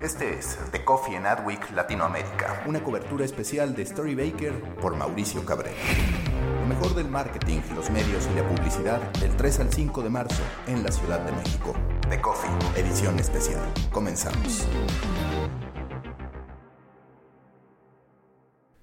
Este es The Coffee and Adweek Latinoamérica, una cobertura especial de Story Baker por Mauricio Cabrera. Lo mejor del marketing, los medios y la publicidad del 3 al 5 de marzo en la Ciudad de México. The Coffee, edición especial. Comenzamos.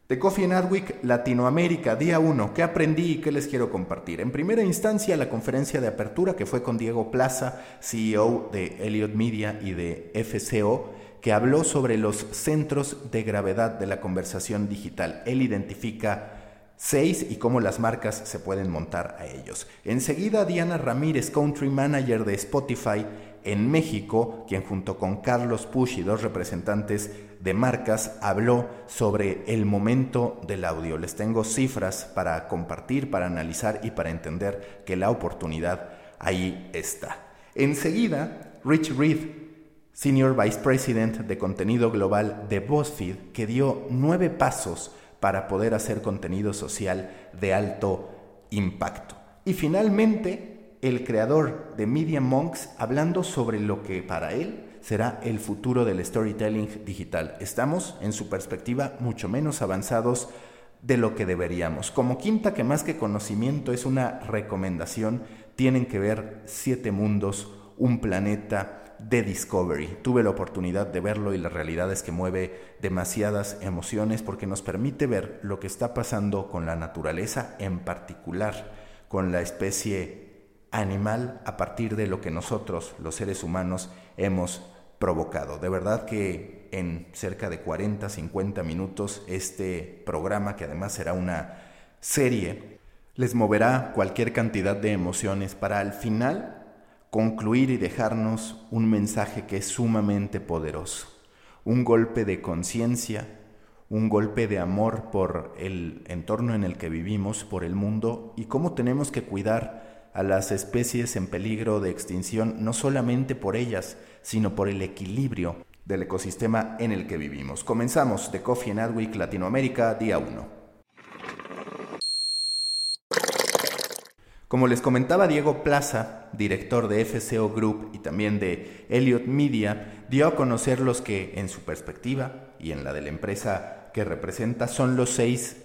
The Coffee and Adweek Latinoamérica, día 1. ¿Qué aprendí y qué les quiero compartir? En primera instancia, la conferencia de apertura que fue con Diego Plaza, CEO de Elliot Media y de FCO, que habló sobre los centros de gravedad de la conversación digital. Él identifica seis y cómo las marcas se pueden montar a ellos. Enseguida, Diana Ramírez, Country Manager de Spotify en México, quien junto con Carlos Push y dos representantes de marcas habló sobre el momento del audio. Les tengo cifras para compartir, para analizar y para entender que la oportunidad ahí está. Enseguida, Rich Reed, Senior Vice President de contenido global de BuzzFeed, que dio nueve pasos para poder hacer contenido social de alto impacto. Y finalmente, el creador de Media Monks hablando sobre lo que para él será el futuro del storytelling digital. Estamos, en su perspectiva, mucho menos avanzados de lo que deberíamos. Como quinta, que más que conocimiento es una recomendación, tienen que ver Siete Mundos, un planeta de Discovery. Tuve la oportunidad de verlo y la realidad es que mueve demasiadas emociones porque nos permite ver lo que está pasando con la naturaleza, en particular con la especie animal, a partir de lo que nosotros, los seres humanos, hemos provocado. De verdad que en cerca de 40, 50 minutos este programa, que además será una serie, les moverá cualquier cantidad de emociones para al final concluir y dejarnos un mensaje que es sumamente poderoso, un golpe de conciencia, un golpe de amor por el entorno en el que vivimos, por el mundo y cómo tenemos que cuidar a las especies en peligro de extinción, no solamente por ellas, sino por el equilibrio del ecosistema en el que vivimos. Comenzamos de Coffee and Adweek Latinoamérica, día 1. Como les comentaba Diego Plaza, director de FCO Group y también de Elliot Media, dio a conocer los que, en su perspectiva y en la de la empresa que representa, son los seis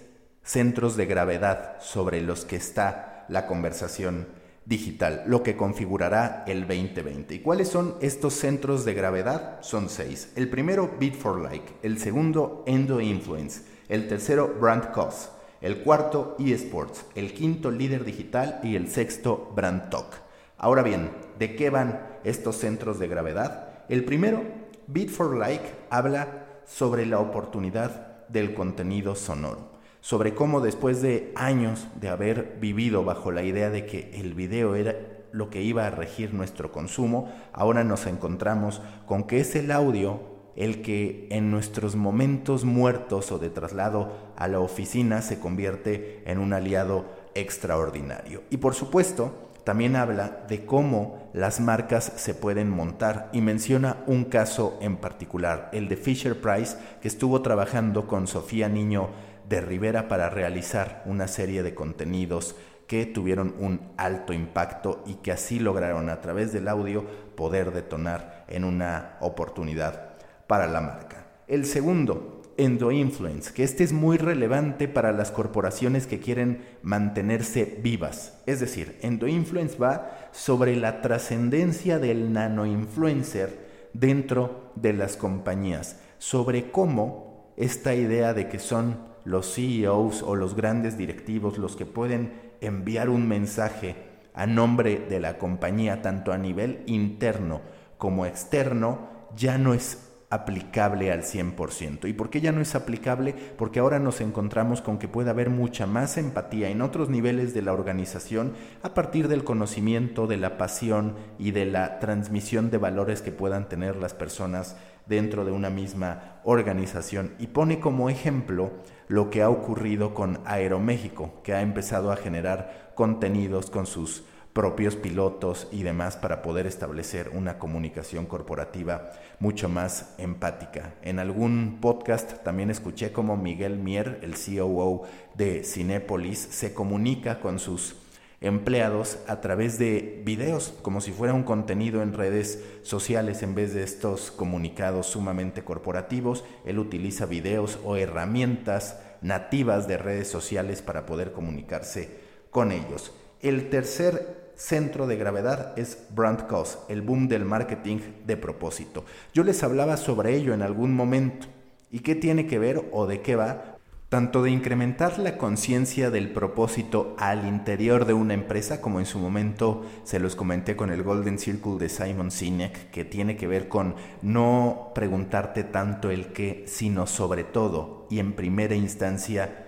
centros de gravedad sobre los que está la conversación digital, lo que configurará el 2020. ¿Y cuáles son estos centros de gravedad? Son seis. El primero, Bit for Like. El segundo, Endo Influence. El tercero, Brand Cost. El cuarto, eSports. El quinto, Líder Digital. Y el sexto, Brand Talk. Ahora bien, ¿de qué van estos centros de gravedad? El primero, Bit for Like, habla sobre la oportunidad del contenido sonoro sobre cómo después de años de haber vivido bajo la idea de que el video era lo que iba a regir nuestro consumo, ahora nos encontramos con que es el audio el que en nuestros momentos muertos o de traslado a la oficina se convierte en un aliado extraordinario. Y por supuesto, también habla de cómo las marcas se pueden montar y menciona un caso en particular, el de Fisher Price, que estuvo trabajando con Sofía Niño de Rivera para realizar una serie de contenidos que tuvieron un alto impacto y que así lograron a través del audio poder detonar en una oportunidad para la marca. El segundo, Endoinfluence, que este es muy relevante para las corporaciones que quieren mantenerse vivas. Es decir, Endoinfluence va sobre la trascendencia del nanoinfluencer dentro de las compañías, sobre cómo esta idea de que son los CEOs o los grandes directivos los que pueden enviar un mensaje a nombre de la compañía, tanto a nivel interno como externo, ya no es aplicable al 100%. ¿Y por qué ya no es aplicable? Porque ahora nos encontramos con que puede haber mucha más empatía en otros niveles de la organización a partir del conocimiento, de la pasión y de la transmisión de valores que puedan tener las personas dentro de una misma organización. Y pone como ejemplo lo que ha ocurrido con Aeroméxico, que ha empezado a generar contenidos con sus propios pilotos y demás para poder establecer una comunicación corporativa mucho más empática. En algún podcast también escuché como Miguel Mier, el COO de Cinépolis, se comunica con sus empleados a través de videos, como si fuera un contenido en redes sociales en vez de estos comunicados sumamente corporativos. Él utiliza videos o herramientas nativas de redes sociales para poder comunicarse con ellos. El tercer centro de gravedad es brand cost, el boom del marketing de propósito. Yo les hablaba sobre ello en algún momento. ¿Y qué tiene que ver o de qué va? tanto de incrementar la conciencia del propósito al interior de una empresa, como en su momento se los comenté con el Golden Circle de Simon Sinek, que tiene que ver con no preguntarte tanto el qué, sino sobre todo y en primera instancia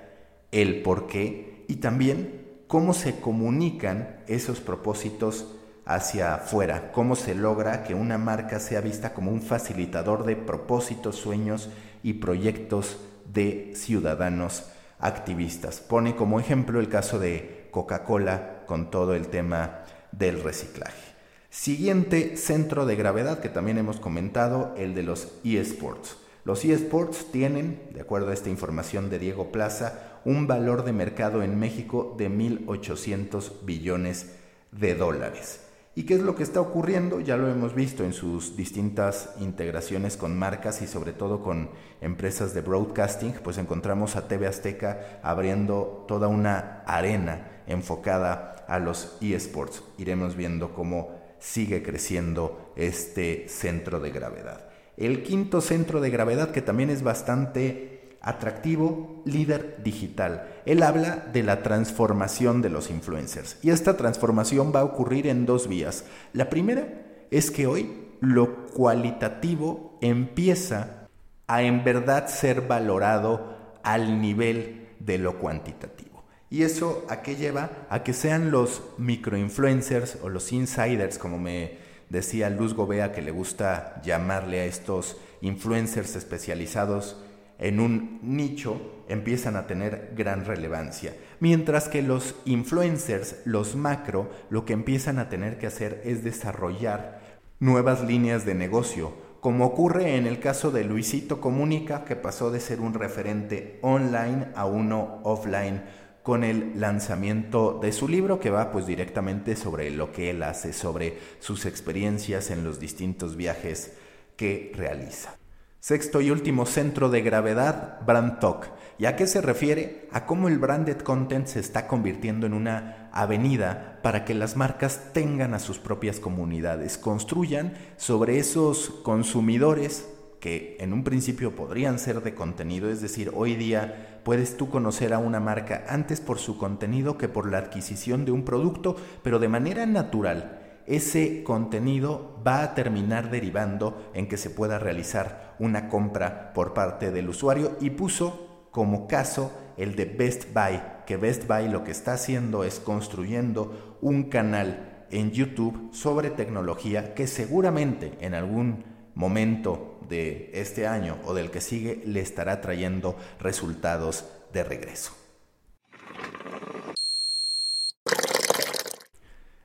el por qué y también cómo se comunican esos propósitos hacia afuera, cómo se logra que una marca sea vista como un facilitador de propósitos, sueños y proyectos de ciudadanos activistas. Pone como ejemplo el caso de Coca-Cola con todo el tema del reciclaje. Siguiente centro de gravedad que también hemos comentado, el de los eSports. Los eSports tienen, de acuerdo a esta información de Diego Plaza, un valor de mercado en México de 1.800 billones de dólares. ¿Y qué es lo que está ocurriendo? Ya lo hemos visto en sus distintas integraciones con marcas y sobre todo con empresas de broadcasting, pues encontramos a TV Azteca abriendo toda una arena enfocada a los eSports. Iremos viendo cómo sigue creciendo este centro de gravedad. El quinto centro de gravedad, que también es bastante atractivo, líder digital. Él habla de la transformación de los influencers y esta transformación va a ocurrir en dos vías. La primera es que hoy lo cualitativo empieza a en verdad ser valorado al nivel de lo cuantitativo. ¿Y eso a qué lleva? A que sean los microinfluencers o los insiders, como me decía Luz Gobea que le gusta llamarle a estos influencers especializados en un nicho empiezan a tener gran relevancia. Mientras que los influencers, los macro, lo que empiezan a tener que hacer es desarrollar nuevas líneas de negocio, como ocurre en el caso de Luisito Comunica, que pasó de ser un referente online a uno offline con el lanzamiento de su libro que va pues directamente sobre lo que él hace, sobre sus experiencias en los distintos viajes que realiza. Sexto y último centro de gravedad, Brand Talk. ¿Y a qué se refiere? A cómo el branded content se está convirtiendo en una avenida para que las marcas tengan a sus propias comunidades, construyan sobre esos consumidores que en un principio podrían ser de contenido, es decir, hoy día puedes tú conocer a una marca antes por su contenido que por la adquisición de un producto, pero de manera natural ese contenido va a terminar derivando en que se pueda realizar una compra por parte del usuario. Y puso como caso el de Best Buy, que Best Buy lo que está haciendo es construyendo un canal en YouTube sobre tecnología que seguramente en algún momento de este año o del que sigue le estará trayendo resultados de regreso.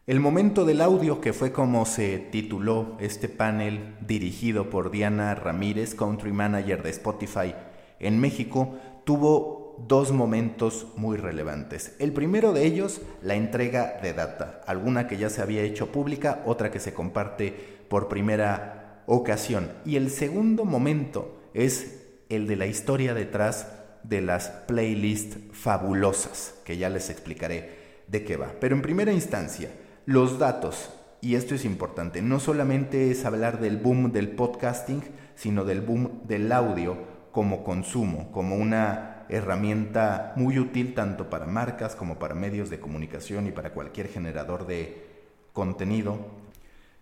El momento del audio, que fue como se tituló este panel dirigido por Diana Ramírez, Country Manager de Spotify en México, tuvo dos momentos muy relevantes. El primero de ellos, la entrega de data, alguna que ya se había hecho pública, otra que se comparte por primera ocasión. Y el segundo momento es el de la historia detrás de las playlists fabulosas, que ya les explicaré de qué va. Pero en primera instancia, los datos, y esto es importante, no solamente es hablar del boom del podcasting, sino del boom del audio como consumo, como una herramienta muy útil tanto para marcas como para medios de comunicación y para cualquier generador de contenido.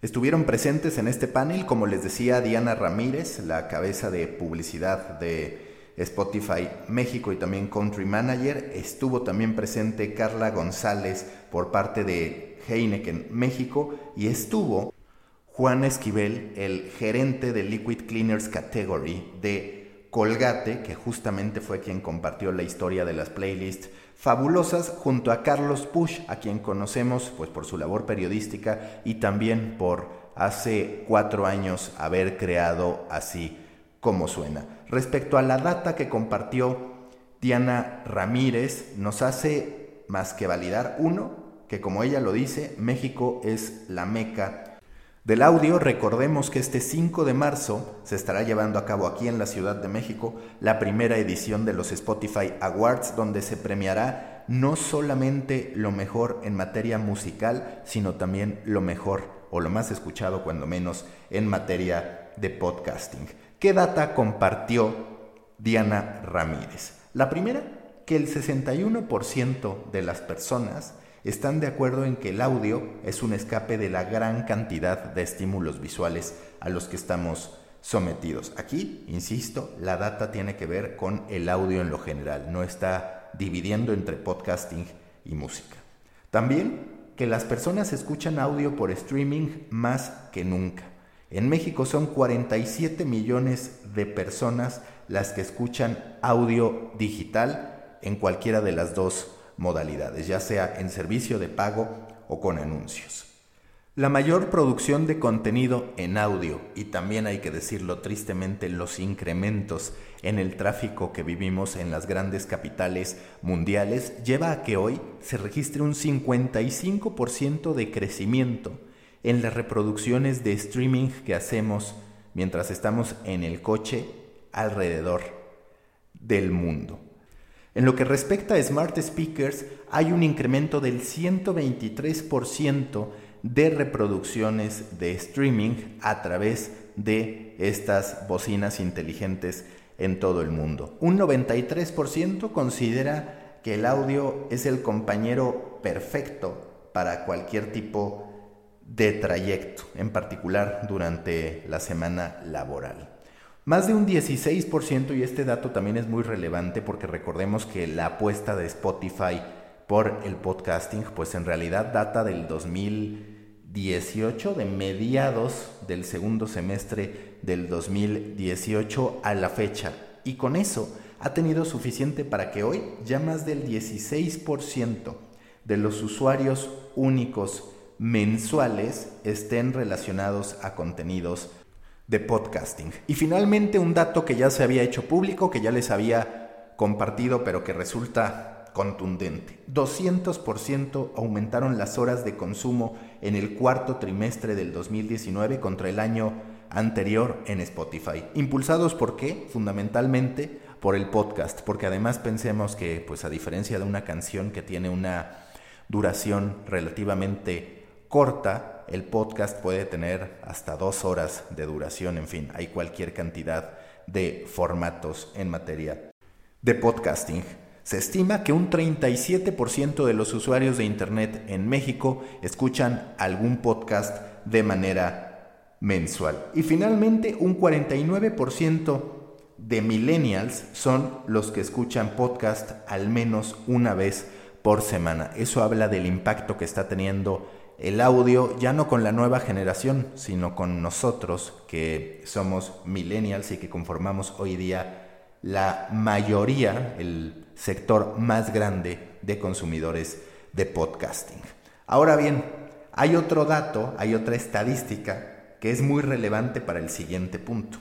Estuvieron presentes en este panel, como les decía, Diana Ramírez, la cabeza de publicidad de Spotify México y también Country Manager. Estuvo también presente Carla González por parte de Heineken México y estuvo Juan Esquivel, el gerente de Liquid Cleaners Category de Colgate, que justamente fue quien compartió la historia de las playlists fabulosas junto a Carlos Push, a quien conocemos pues por su labor periodística y también por hace cuatro años haber creado así como suena. Respecto a la data que compartió Diana Ramírez, nos hace más que validar uno que como ella lo dice, México es la meca del audio, recordemos que este 5 de marzo se estará llevando a cabo aquí en la Ciudad de México la primera edición de los Spotify Awards, donde se premiará no solamente lo mejor en materia musical, sino también lo mejor o lo más escuchado, cuando menos, en materia de podcasting. ¿Qué data compartió Diana Ramírez? La primera, que el 61% de las personas están de acuerdo en que el audio es un escape de la gran cantidad de estímulos visuales a los que estamos sometidos. Aquí, insisto, la data tiene que ver con el audio en lo general, no está dividiendo entre podcasting y música. También que las personas escuchan audio por streaming más que nunca. En México son 47 millones de personas las que escuchan audio digital en cualquiera de las dos modalidades, ya sea en servicio de pago o con anuncios. La mayor producción de contenido en audio y también hay que decirlo tristemente los incrementos en el tráfico que vivimos en las grandes capitales mundiales lleva a que hoy se registre un 55% de crecimiento en las reproducciones de streaming que hacemos mientras estamos en el coche alrededor del mundo. En lo que respecta a smart speakers, hay un incremento del 123% de reproducciones de streaming a través de estas bocinas inteligentes en todo el mundo. Un 93% considera que el audio es el compañero perfecto para cualquier tipo de trayecto, en particular durante la semana laboral. Más de un 16%, y este dato también es muy relevante porque recordemos que la apuesta de Spotify por el podcasting, pues en realidad data del 2018, de mediados del segundo semestre del 2018 a la fecha. Y con eso ha tenido suficiente para que hoy ya más del 16% de los usuarios únicos mensuales estén relacionados a contenidos de podcasting. Y finalmente un dato que ya se había hecho público, que ya les había compartido, pero que resulta contundente. 200% aumentaron las horas de consumo en el cuarto trimestre del 2019 contra el año anterior en Spotify. ¿Impulsados por qué? Fundamentalmente por el podcast, porque además pensemos que, pues a diferencia de una canción que tiene una duración relativamente corta, el podcast puede tener hasta dos horas de duración, en fin, hay cualquier cantidad de formatos en materia de podcasting. Se estima que un 37% de los usuarios de Internet en México escuchan algún podcast de manera mensual. Y finalmente, un 49% de millennials son los que escuchan podcast al menos una vez por semana. Eso habla del impacto que está teniendo el audio ya no con la nueva generación, sino con nosotros que somos millennials y que conformamos hoy día la mayoría, el sector más grande de consumidores de podcasting. Ahora bien, hay otro dato, hay otra estadística que es muy relevante para el siguiente punto.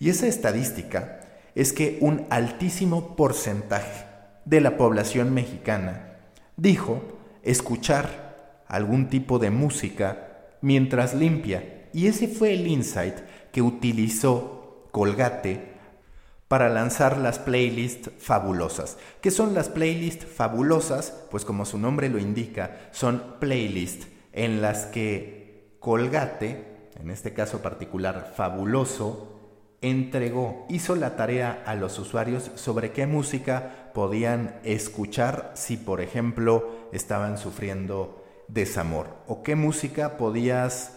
Y esa estadística es que un altísimo porcentaje de la población mexicana dijo escuchar algún tipo de música mientras limpia. Y ese fue el insight que utilizó Colgate para lanzar las playlists fabulosas. ¿Qué son las playlists fabulosas? Pues como su nombre lo indica, son playlists en las que Colgate, en este caso particular fabuloso, entregó, hizo la tarea a los usuarios sobre qué música podían escuchar si, por ejemplo, estaban sufriendo desamor? ¿O qué música podías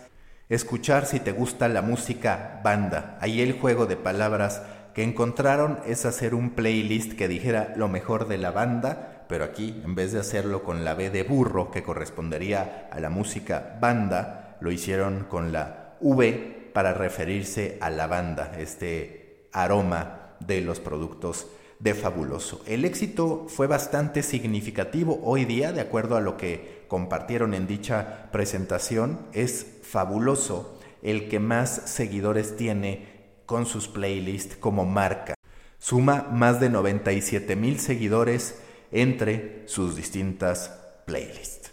escuchar si te gusta la música banda? Ahí el juego de palabras que encontraron es hacer un playlist que dijera lo mejor de la banda, pero aquí en vez de hacerlo con la B de burro que correspondería a la música banda, lo hicieron con la V para referirse a la banda, este aroma de los productos de Fabuloso. El éxito fue bastante significativo hoy día, de acuerdo a lo que compartieron en dicha presentación, es Fabuloso el que más seguidores tiene con sus playlists como marca. Suma más de 97 mil seguidores entre sus distintas playlists.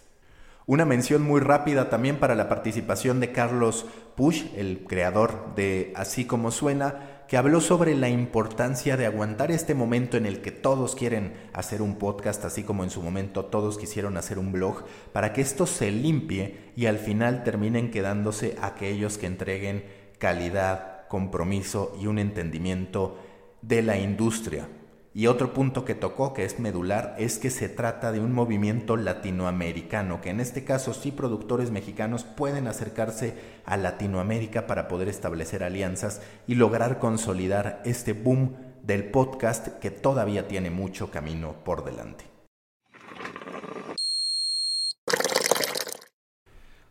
Una mención muy rápida también para la participación de Carlos Push, el creador de Así como suena, que habló sobre la importancia de aguantar este momento en el que todos quieren hacer un podcast, así como en su momento todos quisieron hacer un blog, para que esto se limpie y al final terminen quedándose aquellos que entreguen calidad, compromiso y un entendimiento de la industria. Y otro punto que tocó, que es medular, es que se trata de un movimiento latinoamericano, que en este caso sí productores mexicanos pueden acercarse a Latinoamérica para poder establecer alianzas y lograr consolidar este boom del podcast que todavía tiene mucho camino por delante.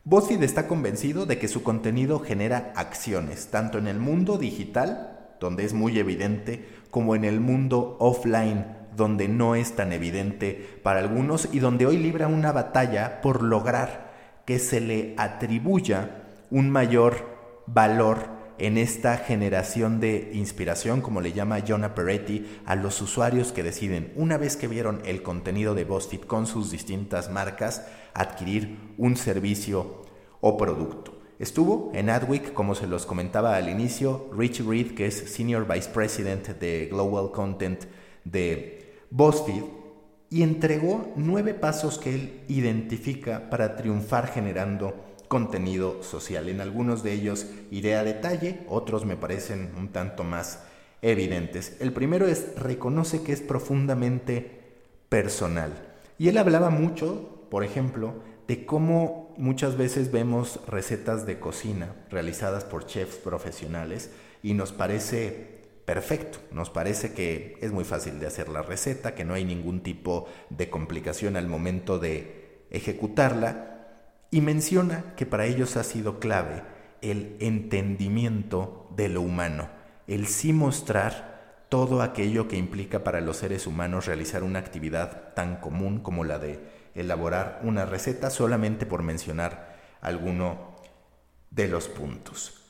BuzzFeed está convencido de que su contenido genera acciones, tanto en el mundo digital donde es muy evidente, como en el mundo offline, donde no es tan evidente para algunos y donde hoy libra una batalla por lograr que se le atribuya un mayor valor en esta generación de inspiración, como le llama Jonah Peretti, a los usuarios que deciden, una vez que vieron el contenido de BuzzFeed con sus distintas marcas, adquirir un servicio o producto. Estuvo en Adweek, como se los comentaba al inicio, Rich Reed, que es Senior Vice President de Global Content de BuzzFeed, y entregó nueve pasos que él identifica para triunfar generando contenido social. En algunos de ellos iré a detalle, otros me parecen un tanto más evidentes. El primero es reconoce que es profundamente personal. Y él hablaba mucho, por ejemplo, de cómo muchas veces vemos recetas de cocina realizadas por chefs profesionales y nos parece perfecto, nos parece que es muy fácil de hacer la receta, que no hay ningún tipo de complicación al momento de ejecutarla. Y menciona que para ellos ha sido clave el entendimiento de lo humano, el sí mostrar todo aquello que implica para los seres humanos realizar una actividad tan común como la de elaborar una receta solamente por mencionar alguno de los puntos.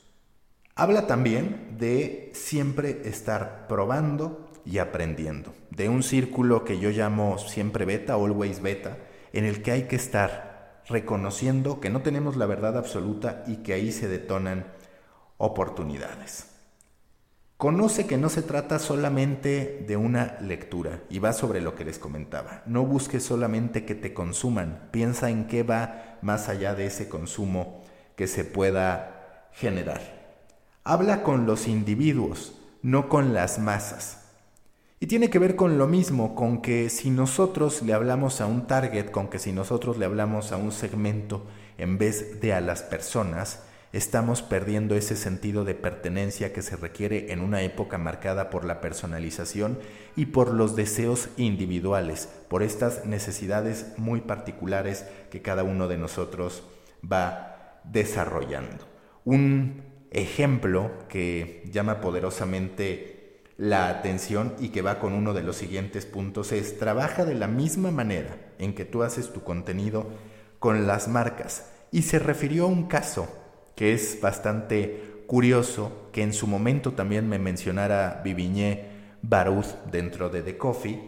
Habla también de siempre estar probando y aprendiendo, de un círculo que yo llamo siempre beta, always beta, en el que hay que estar reconociendo que no tenemos la verdad absoluta y que ahí se detonan oportunidades. Conoce que no se trata solamente de una lectura y va sobre lo que les comentaba. No busques solamente que te consuman, piensa en qué va más allá de ese consumo que se pueda generar. Habla con los individuos, no con las masas. Y tiene que ver con lo mismo, con que si nosotros le hablamos a un target, con que si nosotros le hablamos a un segmento en vez de a las personas, estamos perdiendo ese sentido de pertenencia que se requiere en una época marcada por la personalización y por los deseos individuales, por estas necesidades muy particulares que cada uno de nosotros va desarrollando. Un ejemplo que llama poderosamente la atención y que va con uno de los siguientes puntos es trabaja de la misma manera en que tú haces tu contenido con las marcas y se refirió a un caso que es bastante curioso que en su momento también me mencionara Viviñé Baruz dentro de The Coffee,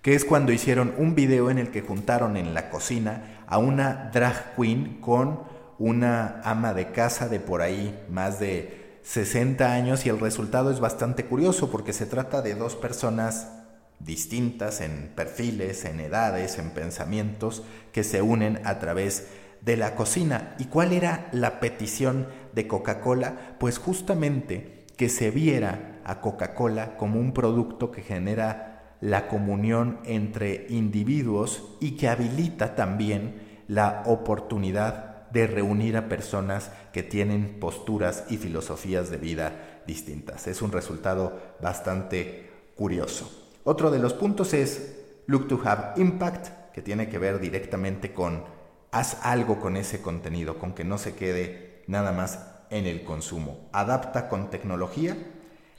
que es cuando hicieron un video en el que juntaron en la cocina a una drag queen con una ama de casa de por ahí más de 60 años y el resultado es bastante curioso porque se trata de dos personas distintas en perfiles, en edades, en pensamientos que se unen a través de la cocina. ¿Y cuál era la petición de Coca-Cola? Pues justamente que se viera a Coca-Cola como un producto que genera la comunión entre individuos y que habilita también la oportunidad de reunir a personas que tienen posturas y filosofías de vida distintas. Es un resultado bastante curioso. Otro de los puntos es Look to Have Impact, que tiene que ver directamente con haz algo con ese contenido, con que no se quede nada más en el consumo. Adapta con tecnología,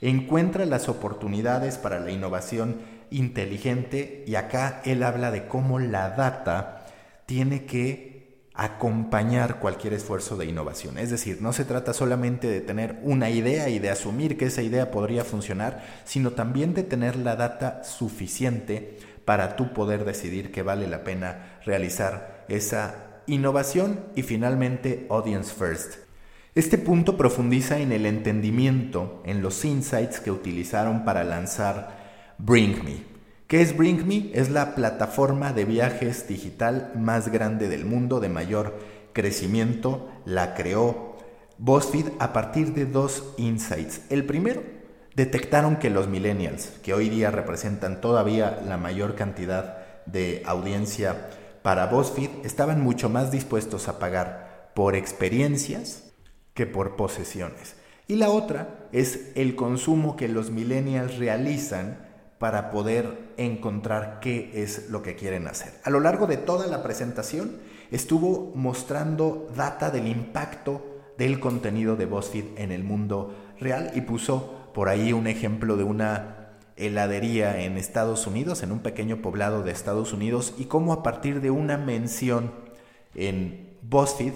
encuentra las oportunidades para la innovación inteligente y acá él habla de cómo la data tiene que acompañar cualquier esfuerzo de innovación. Es decir, no se trata solamente de tener una idea y de asumir que esa idea podría funcionar, sino también de tener la data suficiente para tú poder decidir que vale la pena realizar esa innovación y finalmente audience first. Este punto profundiza en el entendimiento, en los insights que utilizaron para lanzar Bring Me. ¿Qué es Bring Me? Es la plataforma de viajes digital más grande del mundo, de mayor crecimiento. La creó BuzzFeed a partir de dos insights. El primero, detectaron que los millennials, que hoy día representan todavía la mayor cantidad de audiencia para BuzzFeed, estaban mucho más dispuestos a pagar por experiencias que por posesiones. Y la otra es el consumo que los millennials realizan para poder encontrar qué es lo que quieren hacer. A lo largo de toda la presentación estuvo mostrando data del impacto del contenido de BuzzFeed en el mundo real y puso por ahí un ejemplo de una heladería en Estados Unidos, en un pequeño poblado de Estados Unidos, y cómo a partir de una mención en BuzzFeed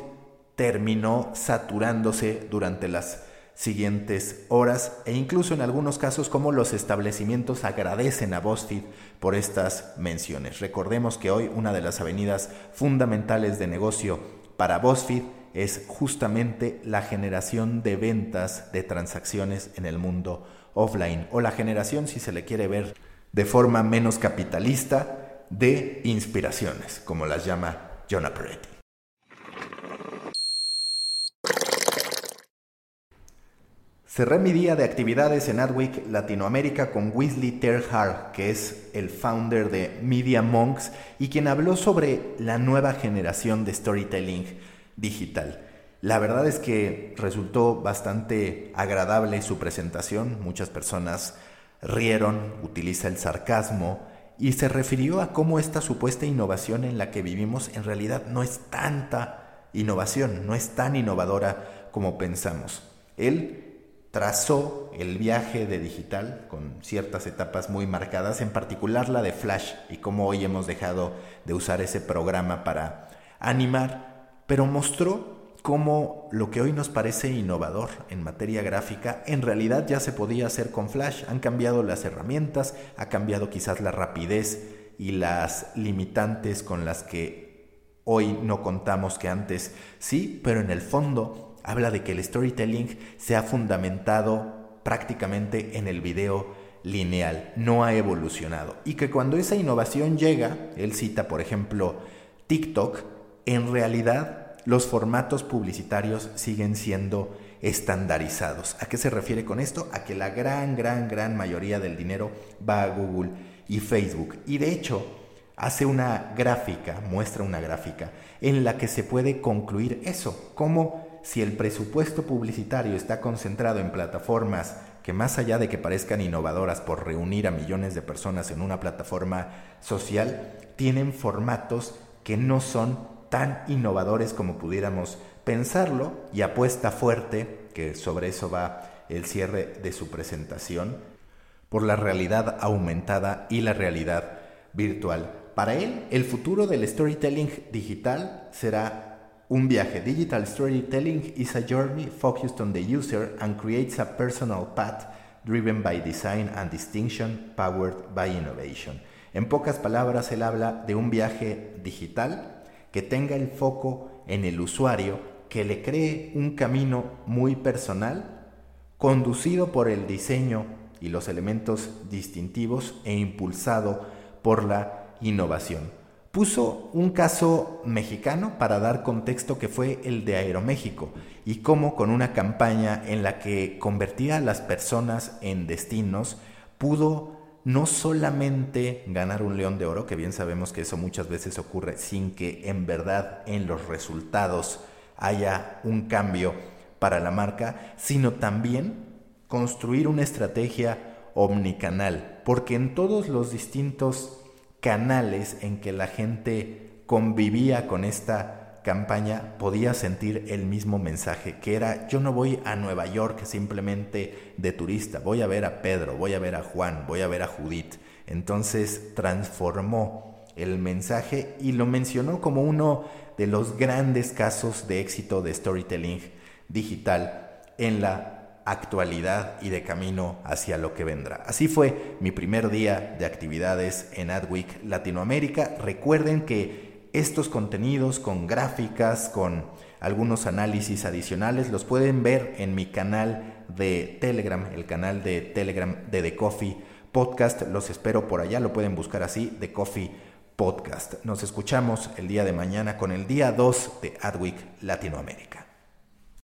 terminó saturándose durante las siguientes horas e incluso en algunos casos como los establecimientos agradecen a BuzzFeed por estas menciones. Recordemos que hoy una de las avenidas fundamentales de negocio para BuzzFeed es justamente la generación de ventas de transacciones en el mundo offline o la generación, si se le quiere ver de forma menos capitalista, de inspiraciones, como las llama John Peretti. Cerré mi día de actividades en Adweek Latinoamérica con Weasley Terhar, que es el founder de Media Monks y quien habló sobre la nueva generación de storytelling digital. La verdad es que resultó bastante agradable su presentación, muchas personas rieron, utiliza el sarcasmo y se refirió a cómo esta supuesta innovación en la que vivimos en realidad no es tanta innovación, no es tan innovadora como pensamos. Él trazó el viaje de digital con ciertas etapas muy marcadas, en particular la de Flash y cómo hoy hemos dejado de usar ese programa para animar, pero mostró cómo lo que hoy nos parece innovador en materia gráfica en realidad ya se podía hacer con Flash. Han cambiado las herramientas, ha cambiado quizás la rapidez y las limitantes con las que hoy no contamos que antes sí, pero en el fondo habla de que el storytelling se ha fundamentado prácticamente en el video lineal, no ha evolucionado. Y que cuando esa innovación llega, él cita por ejemplo TikTok, en realidad los formatos publicitarios siguen siendo estandarizados. ¿A qué se refiere con esto? A que la gran, gran, gran mayoría del dinero va a Google y Facebook. Y de hecho, hace una gráfica, muestra una gráfica, en la que se puede concluir eso, cómo si el presupuesto publicitario está concentrado en plataformas que más allá de que parezcan innovadoras por reunir a millones de personas en una plataforma social, tienen formatos que no son tan innovadores como pudiéramos pensarlo y apuesta fuerte, que sobre eso va el cierre de su presentación, por la realidad aumentada y la realidad virtual. Para él, el futuro del storytelling digital será un viaje. Digital storytelling is a journey focused on the user and creates a personal path driven by design and distinction powered by innovation. En pocas palabras, él habla de un viaje digital que tenga el foco en el usuario, que le cree un camino muy personal, conducido por el diseño y los elementos distintivos e impulsado por la innovación. Puso un caso mexicano para dar contexto que fue el de Aeroméxico y cómo con una campaña en la que convertía a las personas en destinos pudo no solamente ganar un león de oro, que bien sabemos que eso muchas veces ocurre sin que en verdad en los resultados haya un cambio para la marca, sino también construir una estrategia omnicanal, porque en todos los distintos canales en que la gente convivía con esta campaña podía sentir el mismo mensaje, que era yo no voy a Nueva York simplemente de turista, voy a ver a Pedro, voy a ver a Juan, voy a ver a Judith. Entonces transformó el mensaje y lo mencionó como uno de los grandes casos de éxito de storytelling digital en la actualidad y de camino hacia lo que vendrá. Así fue mi primer día de actividades en Adweek Latinoamérica. Recuerden que estos contenidos con gráficas, con algunos análisis adicionales, los pueden ver en mi canal de Telegram, el canal de Telegram de The Coffee Podcast. Los espero por allá, lo pueden buscar así, The Coffee Podcast. Nos escuchamos el día de mañana con el día 2 de Adweek Latinoamérica.